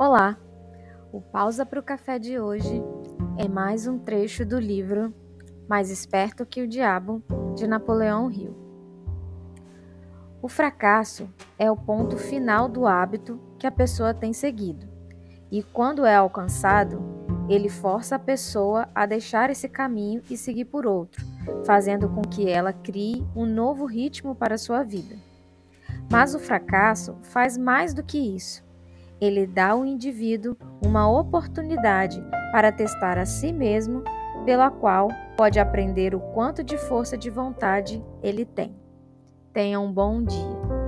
Olá! O Pausa para o Café de hoje é mais um trecho do livro Mais Esperto que o Diabo, de Napoleão Hill. O fracasso é o ponto final do hábito que a pessoa tem seguido, e quando é alcançado, ele força a pessoa a deixar esse caminho e seguir por outro, fazendo com que ela crie um novo ritmo para sua vida. Mas o fracasso faz mais do que isso ele dá ao indivíduo uma oportunidade para testar a si mesmo, pela qual pode aprender o quanto de força de vontade ele tem. Tenha um bom dia.